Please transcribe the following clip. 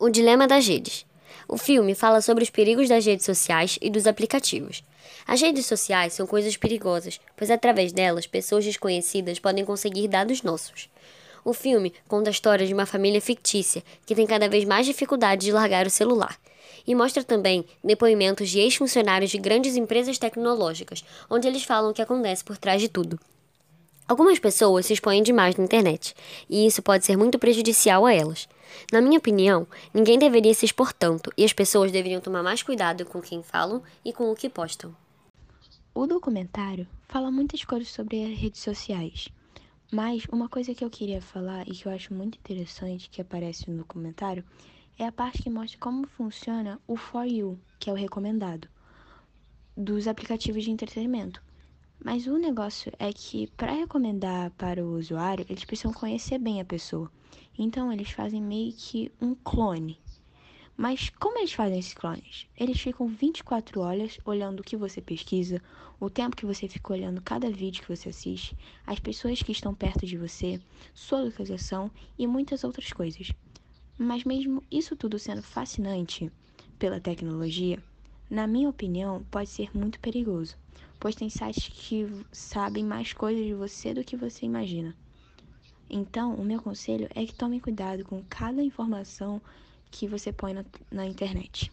O Dilema das Redes. O filme fala sobre os perigos das redes sociais e dos aplicativos. As redes sociais são coisas perigosas, pois através delas pessoas desconhecidas podem conseguir dados nossos. O filme conta a história de uma família fictícia que tem cada vez mais dificuldade de largar o celular. E mostra também depoimentos de ex-funcionários de grandes empresas tecnológicas, onde eles falam o que acontece por trás de tudo. Algumas pessoas se expõem demais na internet, e isso pode ser muito prejudicial a elas. Na minha opinião, ninguém deveria se expor tanto, e as pessoas deveriam tomar mais cuidado com quem falam e com o que postam. O documentário fala muitas coisas sobre as redes sociais, mas uma coisa que eu queria falar e que eu acho muito interessante que aparece no documentário é a parte que mostra como funciona o For You, que é o recomendado, dos aplicativos de entretenimento. Mas o negócio é que para recomendar para o usuário, eles precisam conhecer bem a pessoa. Então eles fazem meio que um clone. Mas como eles fazem esses clones? Eles ficam 24 horas olhando o que você pesquisa, o tempo que você fica olhando cada vídeo que você assiste, as pessoas que estão perto de você, sua localização e muitas outras coisas. Mas mesmo isso tudo sendo fascinante pela tecnologia, na minha opinião, pode ser muito perigoso pois tem sites que sabem mais coisas de você do que você imagina. Então, o meu conselho é que tome cuidado com cada informação que você põe na, na internet.